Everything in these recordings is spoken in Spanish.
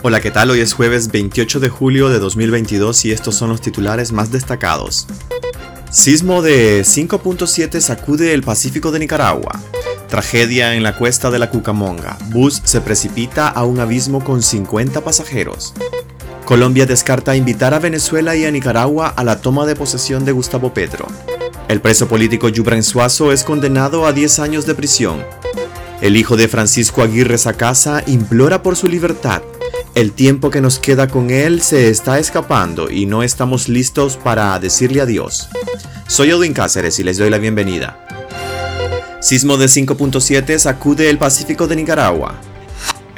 Hola, ¿qué tal? Hoy es jueves 28 de julio de 2022 y estos son los titulares más destacados. Sismo de 5.7 sacude el Pacífico de Nicaragua. Tragedia en la cuesta de la Cucamonga. Bus se precipita a un abismo con 50 pasajeros. Colombia descarta invitar a Venezuela y a Nicaragua a la toma de posesión de Gustavo Petro. El preso político Yubran Suazo es condenado a 10 años de prisión. El hijo de Francisco Aguirre Sacasa implora por su libertad. El tiempo que nos queda con él se está escapando y no estamos listos para decirle adiós. Soy Edwin Cáceres y les doy la bienvenida. Sismo de 5.7 sacude el Pacífico de Nicaragua.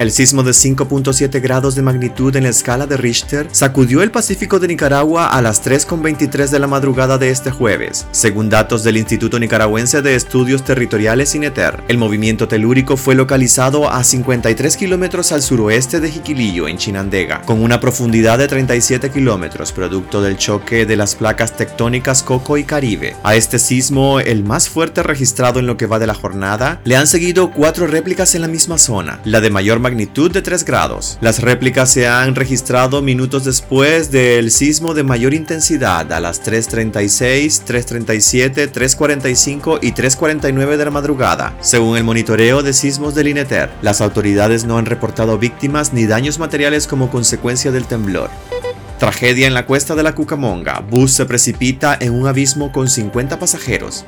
El sismo de 5.7 grados de magnitud en la escala de Richter sacudió el Pacífico de Nicaragua a las 3.23 de la madrugada de este jueves, según datos del Instituto Nicaragüense de Estudios Territoriales INETER. El movimiento telúrico fue localizado a 53 kilómetros al suroeste de Jiquilillo, en Chinandega, con una profundidad de 37 kilómetros, producto del choque de las placas tectónicas Coco y Caribe. A este sismo, el más fuerte registrado en lo que va de la jornada, le han seguido cuatro réplicas en la misma zona, la de mayor magnitud magnitud de 3 grados. Las réplicas se han registrado minutos después del sismo de mayor intensidad a las 3.36, 3.37, 3.45 y 3.49 de la madrugada, según el monitoreo de sismos del INETER. Las autoridades no han reportado víctimas ni daños materiales como consecuencia del temblor. Tragedia en la cuesta de la Cucamonga. Bus se precipita en un abismo con 50 pasajeros.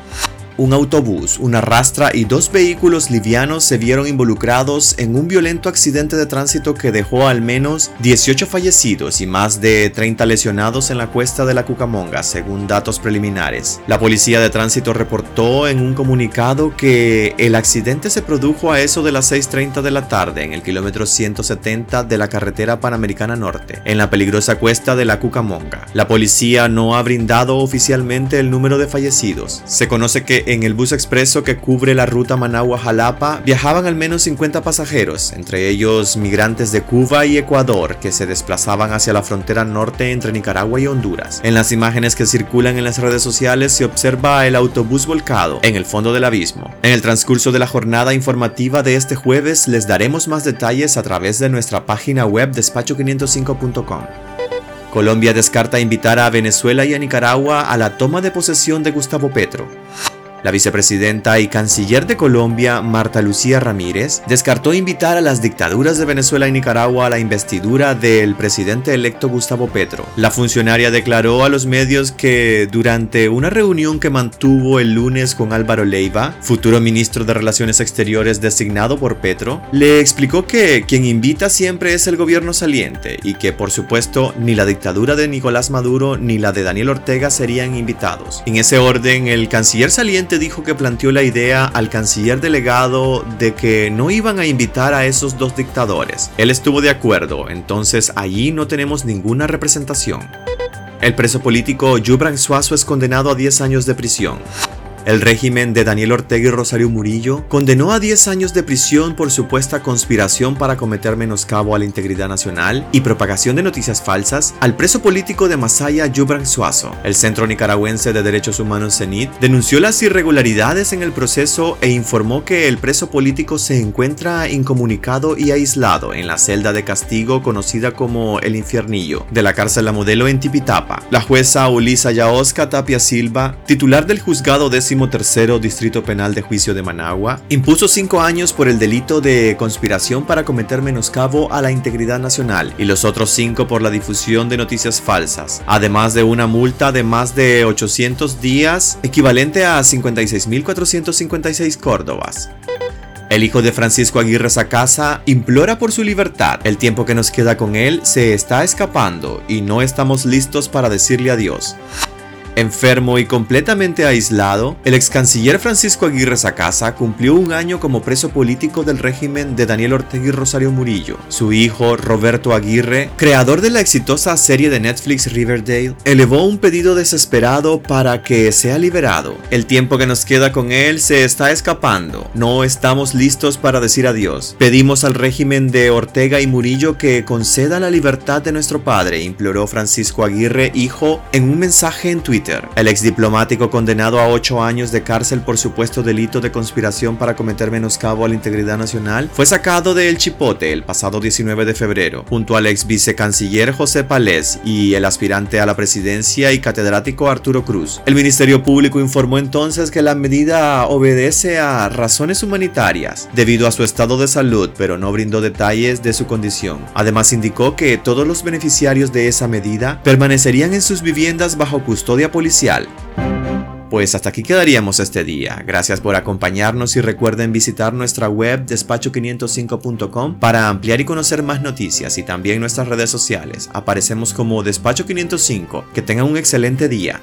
Un autobús, una rastra y dos vehículos livianos se vieron involucrados en un violento accidente de tránsito que dejó al menos 18 fallecidos y más de 30 lesionados en la cuesta de la Cucamonga, según datos preliminares. La policía de tránsito reportó en un comunicado que el accidente se produjo a eso de las 6.30 de la tarde en el kilómetro 170 de la carretera Panamericana Norte, en la peligrosa cuesta de la Cucamonga. La policía no ha brindado oficialmente el número de fallecidos. Se conoce que en el bus expreso que cubre la ruta Managua-Jalapa viajaban al menos 50 pasajeros, entre ellos migrantes de Cuba y Ecuador que se desplazaban hacia la frontera norte entre Nicaragua y Honduras. En las imágenes que circulan en las redes sociales se observa el autobús volcado en el fondo del abismo. En el transcurso de la jornada informativa de este jueves les daremos más detalles a través de nuestra página web despacho505.com. Colombia descarta invitar a Venezuela y a Nicaragua a la toma de posesión de Gustavo Petro. La vicepresidenta y canciller de Colombia, Marta Lucía Ramírez, descartó invitar a las dictaduras de Venezuela y Nicaragua a la investidura del presidente electo Gustavo Petro. La funcionaria declaró a los medios que durante una reunión que mantuvo el lunes con Álvaro Leiva, futuro ministro de Relaciones Exteriores designado por Petro, le explicó que quien invita siempre es el gobierno saliente y que por supuesto ni la dictadura de Nicolás Maduro ni la de Daniel Ortega serían invitados. En ese orden, el canciller saliente dijo que planteó la idea al canciller delegado de que no iban a invitar a esos dos dictadores. Él estuvo de acuerdo, entonces allí no tenemos ninguna representación. El preso político Yubran Suazo es condenado a 10 años de prisión. El régimen de Daniel Ortega y Rosario Murillo condenó a 10 años de prisión por supuesta conspiración para cometer menoscabo a la integridad nacional y propagación de noticias falsas al preso político de Masaya Yubran Suazo. El Centro Nicaragüense de Derechos Humanos CENIT denunció las irregularidades en el proceso e informó que el preso político se encuentra incomunicado y aislado en la celda de castigo conocida como el Infiernillo de la cárcel La Modelo en Tipitapa. La jueza Ulisa Yaosca Tapia Silva, titular del juzgado de tercero Distrito Penal de Juicio de Managua, impuso cinco años por el delito de conspiración para cometer menoscabo a la integridad nacional y los otros cinco por la difusión de noticias falsas, además de una multa de más de 800 días, equivalente a 56.456 córdobas. El hijo de Francisco Aguirre Sacasa implora por su libertad. El tiempo que nos queda con él se está escapando y no estamos listos para decirle adiós. Enfermo y completamente aislado, el ex canciller Francisco Aguirre Sacasa cumplió un año como preso político del régimen de Daniel Ortega y Rosario Murillo. Su hijo, Roberto Aguirre, creador de la exitosa serie de Netflix Riverdale, elevó un pedido desesperado para que sea liberado. El tiempo que nos queda con él se está escapando. No estamos listos para decir adiós. Pedimos al régimen de Ortega y Murillo que conceda la libertad de nuestro padre, imploró Francisco Aguirre, hijo, en un mensaje en Twitter El ex diplomático condenado a ocho años de cárcel por supuesto delito de conspiración para cometer menoscabo a la integridad nacional fue sacado de El Chipote el pasado 19 de febrero, junto al ex vicecanciller José Palés y el aspirante a la presidencia y catedrático Arturo Cruz. El Ministerio Público informó entonces que la medida obedece a razones humanitarias debido a su estado de salud, pero no brindó detalles de su condición. Además indicó que todos los beneficiarios de esa medida permanecerían en sus viviendas bajo custodia policial. Pues hasta aquí quedaríamos este día. Gracias por acompañarnos y recuerden visitar nuestra web despacho505.com para ampliar y conocer más noticias y también nuestras redes sociales. Aparecemos como Despacho 505. Que tengan un excelente día.